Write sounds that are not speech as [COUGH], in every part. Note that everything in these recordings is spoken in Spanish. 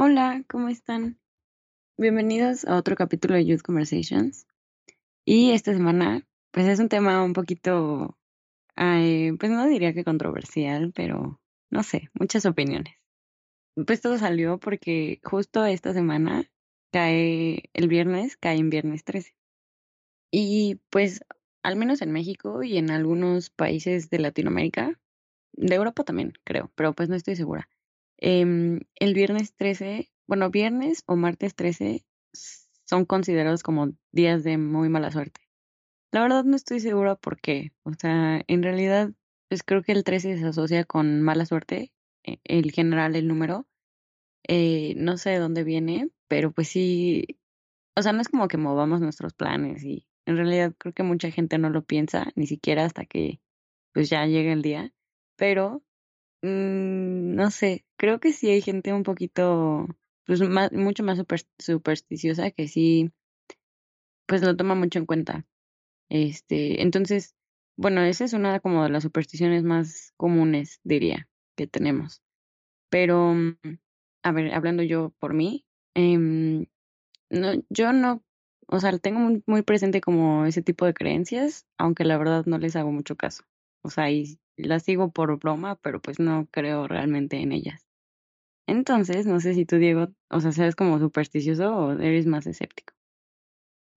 Hola, ¿cómo están? Bienvenidos a otro capítulo de Youth Conversations. Y esta semana, pues es un tema un poquito, pues no diría que controversial, pero no sé, muchas opiniones. Pues todo salió porque justo esta semana cae el viernes, cae en viernes 13. Y pues al menos en México y en algunos países de Latinoamérica, de Europa también, creo, pero pues no estoy segura Em, el viernes 13, bueno, viernes o martes 13 son considerados como días de muy mala suerte. La verdad no estoy segura por qué. O sea, en realidad, pues creo que el 13 se asocia con mala suerte, e, el general, el número. Eh, no sé de dónde viene, pero pues sí, o sea, no es como que movamos nuestros planes y en realidad creo que mucha gente no lo piensa, ni siquiera hasta que pues ya llega el día, pero Mm, no sé, creo que sí hay gente un poquito, pues más, mucho más supersticiosa que sí, pues lo toma mucho en cuenta. Este, entonces, bueno, esa es una como de las supersticiones más comunes, diría, que tenemos. Pero, mm, a ver, hablando yo por mí, em, no, yo no, o sea, tengo muy, muy presente como ese tipo de creencias, aunque la verdad no les hago mucho caso. O sea, y las sigo por broma, pero pues no creo realmente en ellas. Entonces, no sé si tú, Diego, o sea, seas como supersticioso o eres más escéptico.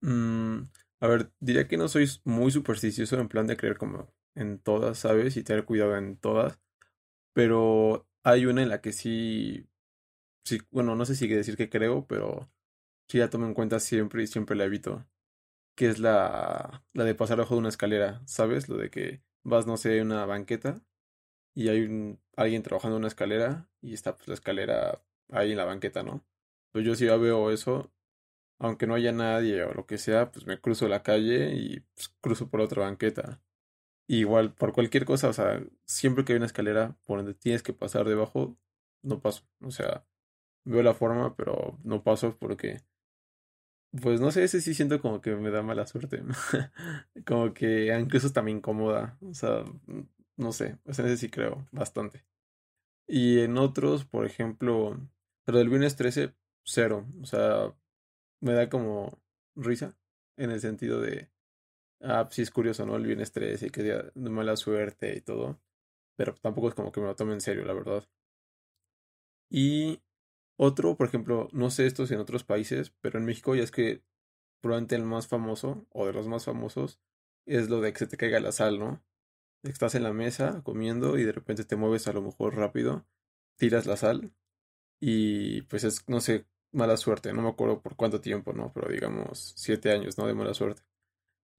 Mm, a ver, diría que no soy muy supersticioso en plan de creer como en todas, ¿sabes? Y tener cuidado en todas. Pero hay una en la que sí, sí, bueno, no sé si decir que creo, pero sí la tomo en cuenta siempre y siempre la evito. Que es la, la de pasar abajo de una escalera, ¿sabes? Lo de que vas, no sé, a una banqueta y hay un, alguien trabajando en una escalera y está pues, la escalera ahí en la banqueta, ¿no? Pues yo si ya veo eso, aunque no haya nadie o lo que sea, pues me cruzo la calle y pues, cruzo por otra banqueta. igual, por cualquier cosa, o sea, siempre que hay una escalera por donde tienes que pasar debajo, no paso. O sea, veo la forma, pero no paso porque pues no sé, ese sí siento como que me da mala suerte. [LAUGHS] como que incluso está me incomoda. O sea, no sé. O sea, ese sí creo bastante. Y en otros, por ejemplo, pero del viernes 13, cero. O sea, me da como risa. En el sentido de. Ah, sí es curioso, ¿no? El viernes 13, que día de mala suerte y todo. Pero tampoco es como que me lo tome en serio, la verdad. Y otro, por ejemplo, no sé estos en otros países, pero en México ya es que probablemente el más famoso, o de los más famosos, es lo de que se te caiga la sal, ¿no? Estás en la mesa comiendo y de repente te mueves a lo mejor rápido, tiras la sal y pues es, no sé, mala suerte, no me acuerdo por cuánto tiempo, ¿no? Pero digamos siete años, ¿no? De mala suerte.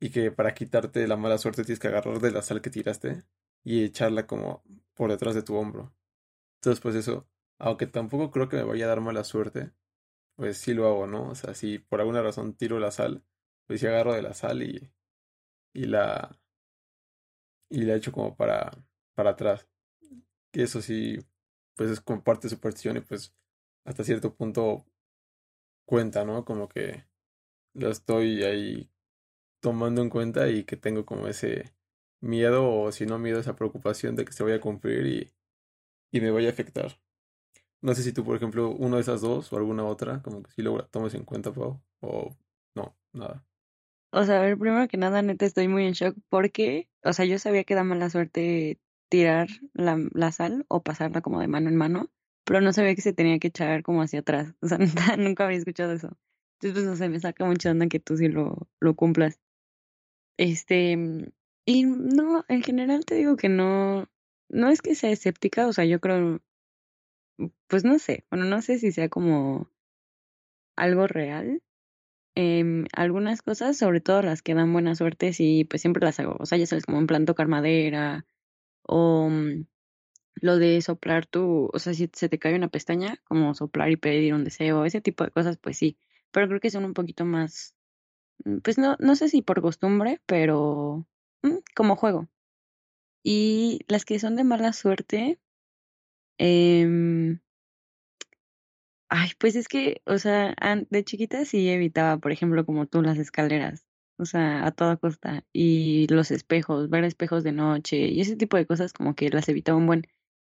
Y que para quitarte la mala suerte tienes que agarrar de la sal que tiraste y echarla como por detrás de tu hombro. Entonces, pues eso, aunque tampoco creo que me vaya a dar mala suerte, pues sí lo hago, ¿no? O sea, si por alguna razón tiro la sal, pues sí agarro de la sal y, y la y la echo como para, para atrás. Que eso sí, pues es como parte de superstición y pues hasta cierto punto cuenta, ¿no? Como que lo estoy ahí tomando en cuenta y que tengo como ese miedo o si no miedo, esa preocupación de que se vaya a cumplir y, y me vaya a afectar. No sé si tú, por ejemplo, una de esas dos o alguna otra, como que sí lo tomes en cuenta, Pau, o no, nada. O sea, a ver, primero que nada, neta, estoy muy en shock porque, o sea, yo sabía que da mala suerte tirar la, sal o pasarla como de mano en mano, pero no sabía que se tenía que echar como hacia atrás. [LAUGHS] O sea, nunca había escuchado eso. Entonces, pues, no sé, me saca mucha onda que tú sí lo, lo cumplas. Este, y no, en general te digo que no, no es que sea escéptica, o sea, yo creo pues no sé, bueno, no sé si sea como algo real, em, algunas cosas, sobre todo las que dan buena suerte, sí, pues siempre las hago. O sea, ya sabes, como en plan tocar madera o mm, lo de soplar tu, o sea, si se te cae una pestaña, como soplar y pedir un deseo, ese tipo de cosas, pues sí. Pero creo que son un poquito más, mm, pues no, no sé si por costumbre, pero mm, como juego. Y las que son de mala suerte, eh, ay, pues es que, o sea, de chiquita sí evitaba, por ejemplo, como tú, las escaleras, o sea, a toda costa, y los espejos, ver espejos de noche, y ese tipo de cosas como que las evitaba un buen.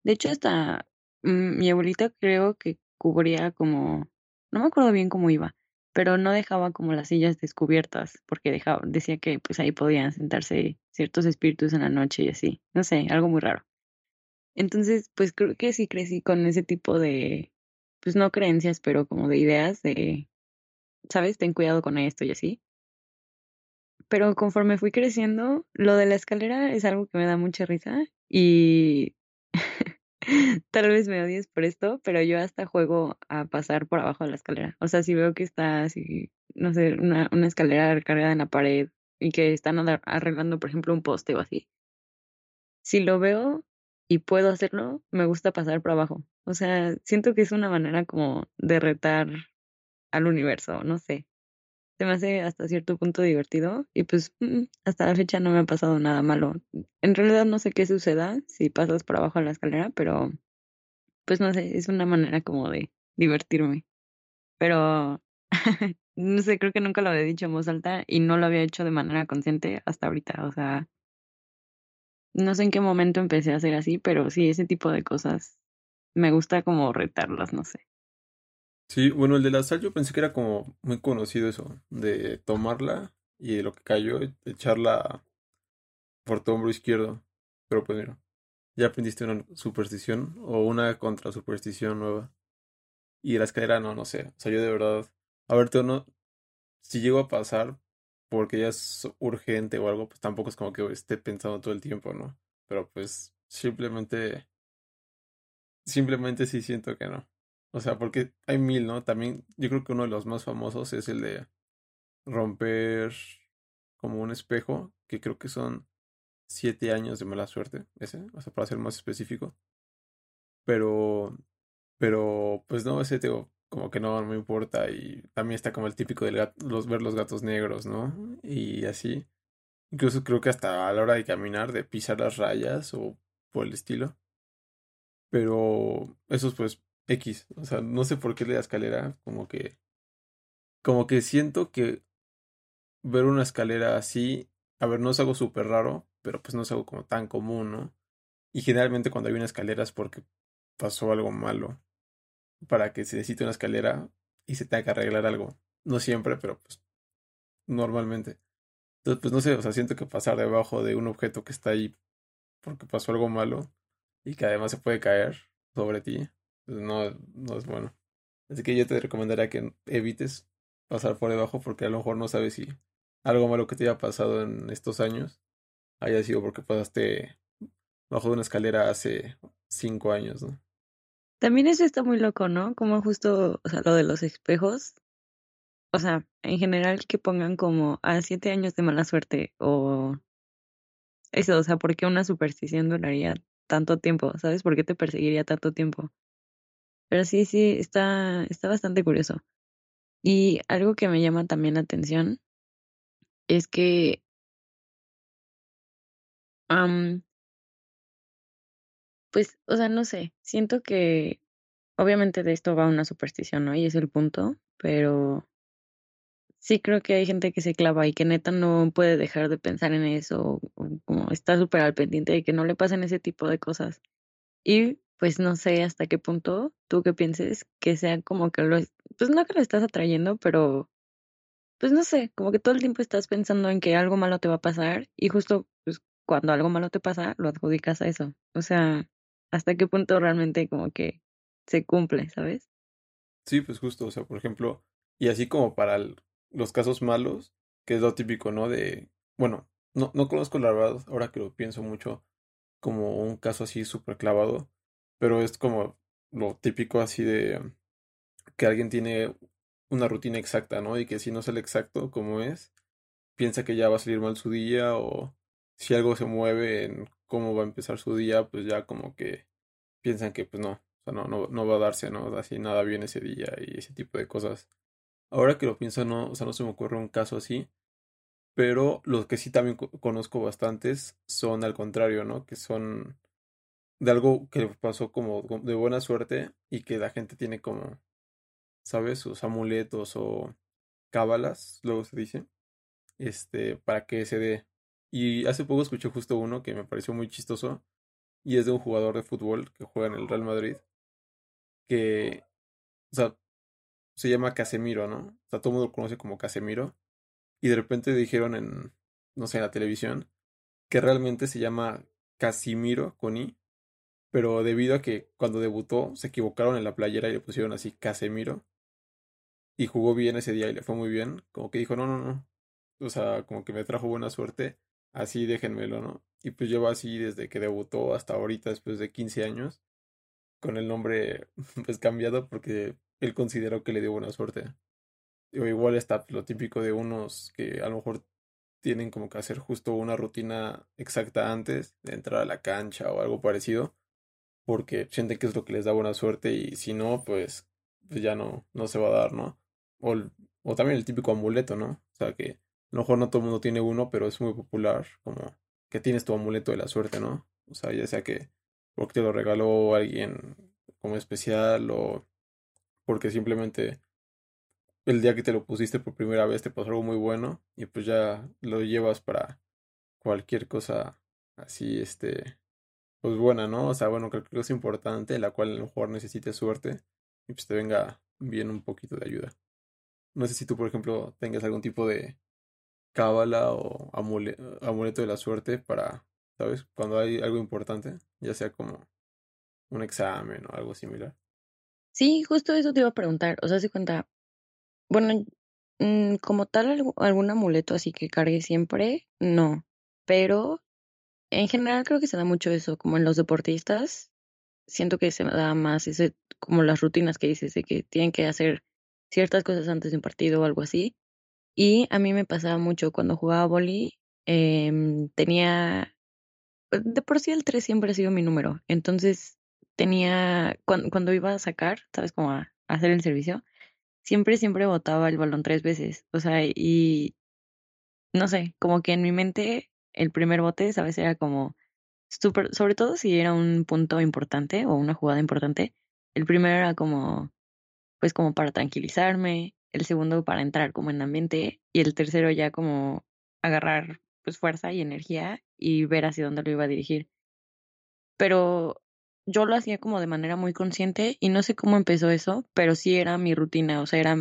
De hecho, hasta mm, mi abuelita creo que cubría como, no me acuerdo bien cómo iba, pero no dejaba como las sillas descubiertas, porque decía que pues ahí podían sentarse ciertos espíritus en la noche y así, no sé, algo muy raro. Entonces, pues creo que sí crecí con ese tipo de, pues no creencias, pero como de ideas de, ¿sabes? Ten cuidado con esto y así. Pero conforme fui creciendo, lo de la escalera es algo que me da mucha risa y [LAUGHS] tal vez me odies por esto, pero yo hasta juego a pasar por abajo de la escalera. O sea, si veo que está así, no sé, una, una escalera recargada en la pared y que están arreglando, por ejemplo, un poste o así. Si lo veo y puedo hacerlo, me gusta pasar por abajo. O sea, siento que es una manera como de retar al universo, no sé. Se me hace hasta cierto punto divertido y pues mm, hasta la fecha no me ha pasado nada malo. En realidad no sé qué suceda si pasas por abajo de la escalera, pero pues no sé, es una manera como de divertirme. Pero [LAUGHS] no sé, creo que nunca lo había dicho en voz alta y no lo había hecho de manera consciente hasta ahorita. O sea, no sé en qué momento empecé a hacer así, pero sí, ese tipo de cosas me gusta como retarlas, no sé. Sí, bueno, el de la sal yo pensé que era como muy conocido eso, de tomarla y lo que cayó, echarla por tu hombro izquierdo. Pero pues mira, ya aprendiste una superstición o una contra superstición nueva. Y la escalera no, no sé. O sea, yo de verdad. A ver, no. Si llego a pasar porque ya es urgente o algo, pues tampoco es como que esté pensando todo el tiempo, ¿no? Pero pues simplemente. Simplemente sí siento que no. O sea, porque hay mil, ¿no? También yo creo que uno de los más famosos es el de romper como un espejo, que creo que son siete años de mala suerte, ese, o sea, para ser más específico. Pero, pero, pues no, ese tengo como que no, me importa. Y también está como el típico de los, ver los gatos negros, ¿no? Y así. Incluso creo que hasta a la hora de caminar, de pisar las rayas o por el estilo. Pero eso es pues X. O sea, no sé por qué la escalera, como que. Como que siento que ver una escalera así. A ver, no es algo súper raro, pero pues no es algo como tan común, ¿no? Y generalmente cuando hay una escalera es porque pasó algo malo para que se necesite una escalera y se tenga que arreglar algo. No siempre, pero pues normalmente. Entonces, pues no sé, o sea, siento que pasar debajo de un objeto que está ahí porque pasó algo malo y que además se puede caer sobre ti, pues no, no es bueno. Así que yo te recomendaría que evites pasar por debajo porque a lo mejor no sabes si algo malo que te haya pasado en estos años haya sido porque pasaste bajo de una escalera hace cinco años, ¿no? También eso está muy loco, ¿no? Como justo, o sea, lo de los espejos. O sea, en general que pongan como a siete años de mala suerte o eso, o sea, ¿por qué una superstición duraría tanto tiempo? ¿Sabes? ¿Por qué te perseguiría tanto tiempo? Pero sí, sí, está, está bastante curioso. Y algo que me llama también la atención es que pues, o sea, no sé, siento que obviamente de esto va una superstición, ¿no? Y es el punto, pero sí creo que hay gente que se clava y que neta no puede dejar de pensar en eso, o, está súper al pendiente de que no le pasen ese tipo de cosas. Y pues no sé hasta qué punto tú que pienses que sea como que lo, pues no que lo estás atrayendo, pero pues no sé, como que todo el tiempo estás pensando en que algo malo te va a pasar y justo pues cuando algo malo te pasa lo adjudicas a eso. O sea, hasta qué punto realmente como que se cumple, ¿sabes? Sí, pues justo, o sea, por ejemplo, y así como para los casos malos, que es lo típico, ¿no? De, bueno, no, no conozco la verdad, ahora que lo pienso mucho, como un caso así súper clavado, pero es como lo típico así de que alguien tiene una rutina exacta, ¿no? Y que si no sale exacto como es, piensa que ya va a salir mal su día o si algo se mueve en cómo va a empezar su día, pues ya como que piensan que pues no, o sea, no, no, no va a darse, ¿no? Así nada bien ese día y ese tipo de cosas. Ahora que lo pienso, no, o sea, no se me ocurre un caso así, pero los que sí también conozco bastantes son al contrario, ¿no? Que son de algo que pasó como de buena suerte y que la gente tiene como, ¿sabes? Sus amuletos o cábalas, luego se dice, este, para que se dé. Y hace poco escuché justo uno que me pareció muy chistoso y es de un jugador de fútbol que juega en el Real Madrid, que, o sea, se llama Casemiro, ¿no? O sea, todo el mundo lo conoce como Casemiro. Y de repente dijeron en, no sé, en la televisión, que realmente se llama Casimiro con I, pero debido a que cuando debutó se equivocaron en la playera y le pusieron así Casemiro, y jugó bien ese día y le fue muy bien, como que dijo, no, no, no, o sea, como que me trajo buena suerte, así déjenmelo, ¿no? Y pues lleva así desde que debutó hasta ahorita, después de 15 años, con el nombre [LAUGHS] pues cambiado porque él consideró que le dio buena suerte. O igual está lo típico de unos que a lo mejor tienen como que hacer justo una rutina exacta antes de entrar a la cancha o algo parecido, porque sienten que es lo que les da buena suerte y si no, pues, pues ya no, no se va a dar, ¿no? O, o también el típico amuleto, ¿no? O sea que a lo mejor no todo el mundo tiene uno, pero es muy popular, como que tienes tu amuleto de la suerte, ¿no? O sea, ya sea que porque te lo regaló alguien como especial o porque simplemente el día que te lo pusiste por primera vez te pasó algo muy bueno y pues ya lo llevas para cualquier cosa así, este, pues buena, ¿no? O sea, bueno, creo que es importante, la cual a lo mejor necesites suerte y pues te venga bien un poquito de ayuda. No sé si tú, por ejemplo, tengas algún tipo de cábala o amuleto de la suerte para ¿sabes? Cuando hay algo importante, ya sea como un examen o algo similar. Sí, justo eso te iba a preguntar. O sea, si cuenta, bueno, mm, como tal, algún amuleto así que cargue siempre, no. Pero en general creo que se da mucho eso, como en los deportistas, siento que se da más ese, como las rutinas que dices, de que tienen que hacer ciertas cosas antes de un partido o algo así. Y a mí me pasaba mucho cuando jugaba boli, em, tenía pues, de por sí el 3 siempre ha sido mi número. Entonces tenía, cuando, cuando iba a sacar, ¿sabes? Como a, hacer el servicio, siempre, siempre botaba el balón tres veces. O sea, y no sé, como que en mi mente el primer bote, ¿sabes? Era como súper, sobre todo si era un punto importante o una jugada importante. El primero era como, pues como para tranquilizarme, el segundo para entrar como en ambiente y el tercero ya como agarrar pues fuerza y energía y ver hacia dónde lo iba a dirigir. Pero yo lo hacía como de manera muy consciente y no sé cómo empezó eso, pero sí era mi rutina, o sea, era,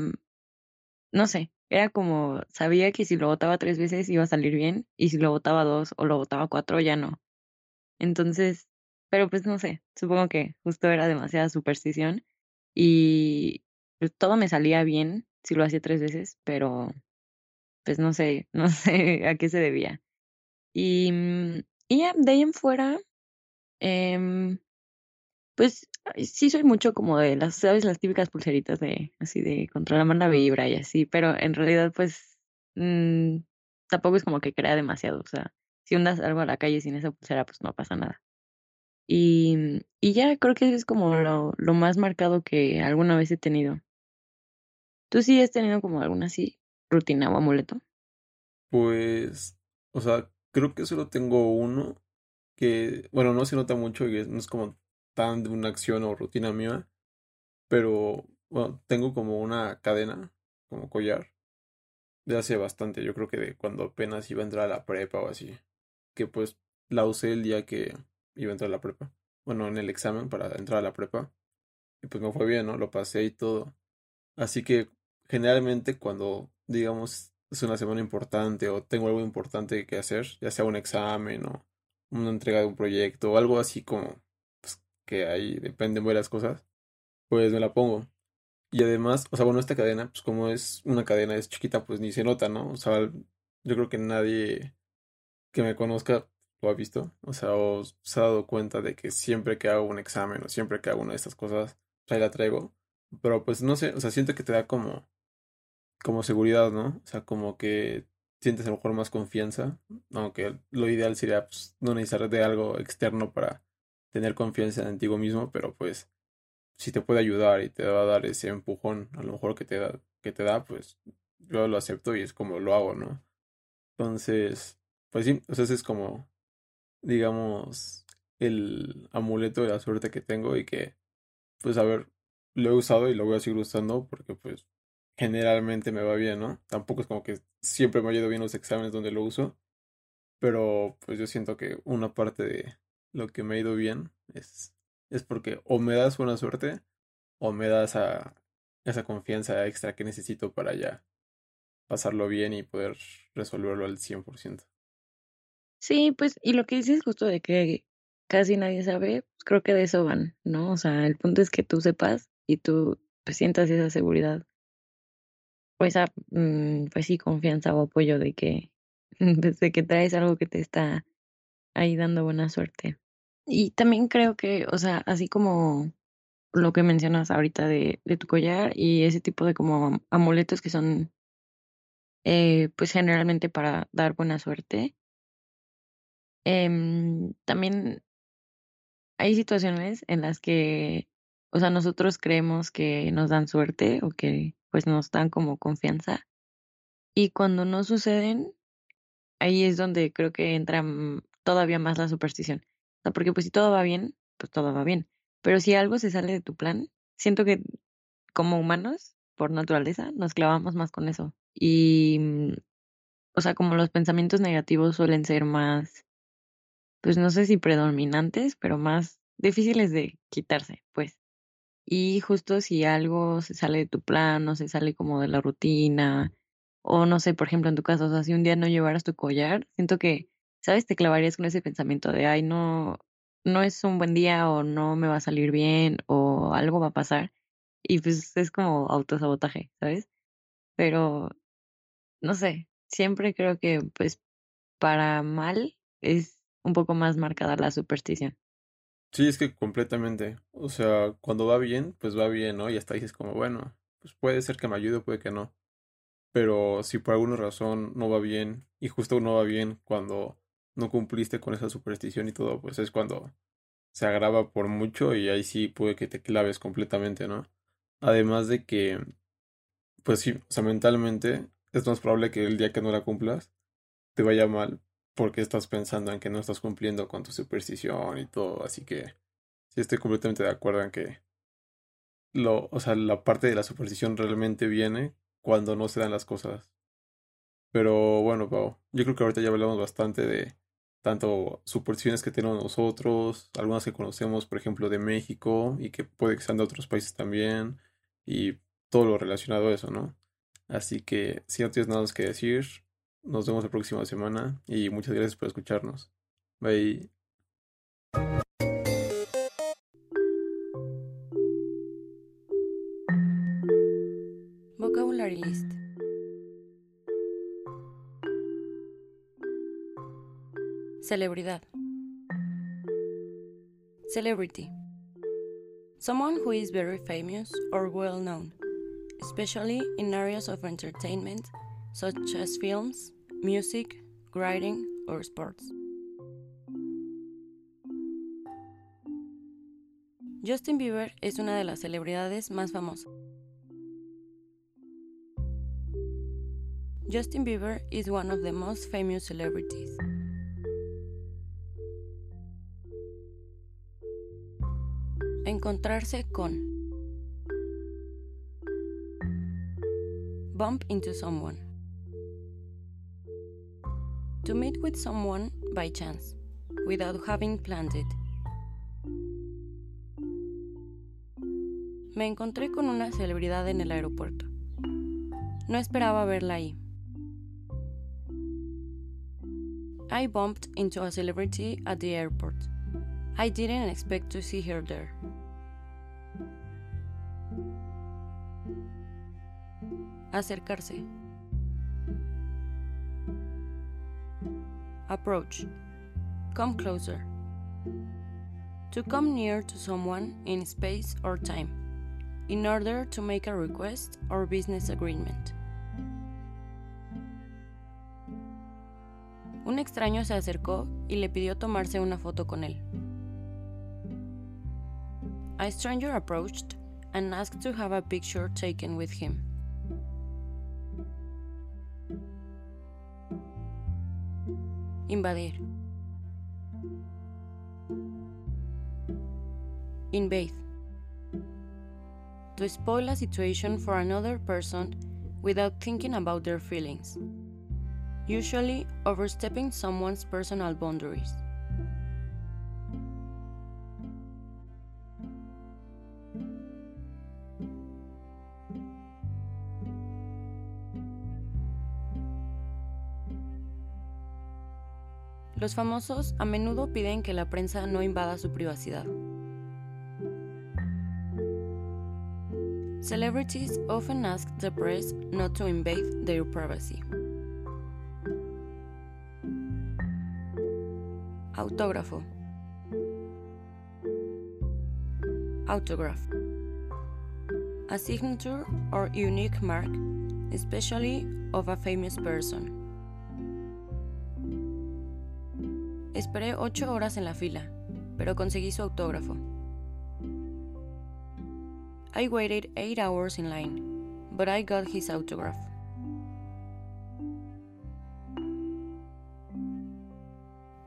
no sé, era como, sabía que si lo votaba tres veces iba a salir bien y si lo votaba dos o lo votaba cuatro ya no. Entonces, pero pues no sé, supongo que justo era demasiada superstición y pues, todo me salía bien si lo hacía tres veces, pero pues no sé, [LAUGHS] no sé a qué se debía. Y, mm, y ya, de ahí en fuera, em, pues sí soy mucho como de las, ¿sabes? Las típicas pulseritas de, así de contra la manda vibra y así, pero en realidad pues mm, tampoco es como que crea demasiado, o sea, si andas algo a la calle sin esa pulsera, pues no pasa nada. Y, y ya creo que es como lo, lo más marcado que alguna vez he tenido. ¿Tú sí has tenido como alguna así rutina o amuleto? Pues, o sea, creo que solo tengo uno que, bueno, no se nota mucho y no es como tan de una acción o rutina mía, pero bueno, tengo como una cadena, como collar, de hace bastante, yo creo que de cuando apenas iba a entrar a la prepa o así, que pues la usé el día que iba a entrar a la prepa, bueno, en el examen para entrar a la prepa, y pues me fue bien, ¿no? Lo pasé y todo. Así que generalmente cuando, digamos, es una semana importante o tengo algo importante que hacer, ya sea un examen o una entrega de un proyecto o algo así como pues, que ahí dependen varias cosas, pues me la pongo. Y además, o sea, bueno, esta cadena, pues como es una cadena, es chiquita, pues ni se nota, ¿no? O sea, yo creo que nadie que me conozca lo ha visto, o sea, o se ha dado cuenta de que siempre que hago un examen o siempre que hago una de estas cosas, ahí la traigo. Pero pues no sé, o sea, siento que te da como como seguridad, ¿no? O sea, como que sientes a lo mejor más confianza, aunque lo ideal sería pues, no necesitar de algo externo para tener confianza en ti mismo, pero pues si te puede ayudar y te va a dar ese empujón, a lo mejor que te da, que te da, pues yo lo acepto y es como lo hago, ¿no? Entonces, pues sí, o es como, digamos, el amuleto de la suerte que tengo y que, pues a ver, lo he usado y lo voy a seguir usando porque pues generalmente me va bien, ¿no? Tampoco es como que siempre me ha ido bien los exámenes donde lo uso, pero pues yo siento que una parte de lo que me ha ido bien es, es porque o me das buena suerte o me das esa, esa confianza extra que necesito para ya pasarlo bien y poder resolverlo al 100%. Sí, pues, y lo que dices justo de que casi nadie sabe, pues creo que de eso van, ¿no? O sea, el punto es que tú sepas y tú pues, sientas esa seguridad esa, mm, pues sí, confianza o apoyo de que, [LAUGHS] desde que traes algo que te está ahí dando buena suerte. Y también creo que, o sea, así como lo que mencionas ahorita de, de tu collar y ese tipo de como amuletos que son, eh, pues generalmente para dar buena suerte. Em, también hay situaciones en las que, o sea, nosotros creemos que nos dan suerte o que pues nos dan como confianza. Y cuando no suceden, ahí es donde creo que entra todavía más la superstición. O sea, porque pues si todo va bien, pues todo va bien. Pero si algo se sale de tu plan, siento que como humanos, por naturaleza, nos clavamos más con eso. Y, mm, o sea, como los pensamientos negativos suelen ser más pues no sé si predominantes, pero más difíciles de quitarse, pues. Y justo si algo se sale de tu plan, o se sale como de la rutina, o no sé, por ejemplo, en tu caso, o sea, si un día no llevaras tu collar, siento que, ¿sabes? Te clavarías con ese pensamiento de, ay, no, no es un buen día, o no me va a salir bien, o algo va a pasar. Y pues es como autosabotaje, ¿sabes? Pero, no sé, siempre creo que, pues, para mal es un poco más marcada la superstición. Sí, es que completamente. O sea, cuando va bien, pues va bien, ¿no? Y hasta dices como, bueno, pues puede ser que me ayude, puede que no. Pero si por alguna razón no va bien, y justo no va bien cuando no cumpliste con esa superstición y todo, pues es cuando se agrava por mucho y ahí sí puede que te claves completamente, ¿no? Además de que, pues sí, o sea, mentalmente es más probable que el día que no la cumplas te vaya mal porque estás pensando en que no estás cumpliendo con tu superstición y todo, así que sí estoy completamente de acuerdo en que lo, o sea, la parte de la superstición realmente viene cuando no se dan las cosas. Pero bueno, Pau, yo creo que ahorita ya hablamos bastante de tanto supersticiones que tenemos nosotros, algunas que conocemos, por ejemplo, de México y que puede que sean de otros países también, y todo lo relacionado a eso, ¿no? Así que si no tienes nada más que decir, nos vemos la próxima semana y muchas gracias por escucharnos. Bye. Vocabulary list. Celebridad. Celebrity. Someone who is very famous or well known, especially in areas of entertainment such as films, music, writing, or sports. Justin Bieber es una de las celebridades más famosas. Justin Bieber is one of the most famous celebrities. Encontrarse con. Bump into someone. To meet with someone by chance, without having planned it. Me encontré con una celebridad en el aeropuerto. No esperaba verla ahí. I bumped into a celebrity at the airport. I didn't expect to see her there. Acercarse. Approach. Come closer. To come near to someone in space or time, in order to make a request or business agreement. Un extraño se acercó y le pidió tomarse una foto con él. A stranger approached and asked to have a picture taken with him. Invadir. Invade. To spoil a situation for another person without thinking about their feelings. Usually overstepping someone's personal boundaries. Los famosos a menudo piden que la prensa no invada su privacidad. Celebrities often ask the press not to invade their privacy. Autógrafo. Autograph. A signature or unique mark, especially of a famous person. Esperé ocho horas en la fila, pero conseguí su autógrafo. I waited eight hours in line, but I got his autograph.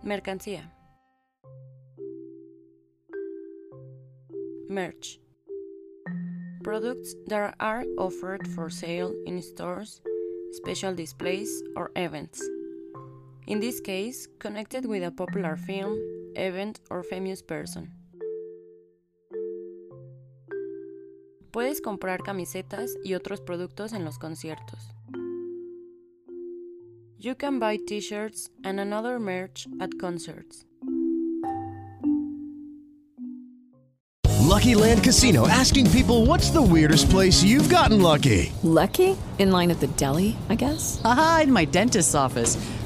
Mercancía. Merch. Products that are offered for sale in stores, special displays, or events. In this case, connected with a popular film, event, or famous person. Puedes comprar camisetas y otros productos en los conciertos. You can buy t-shirts and another merch at concerts. Lucky Land Casino asking people what's the weirdest place you've gotten lucky? Lucky? In line at the deli, I guess? Aha, in my dentist's office.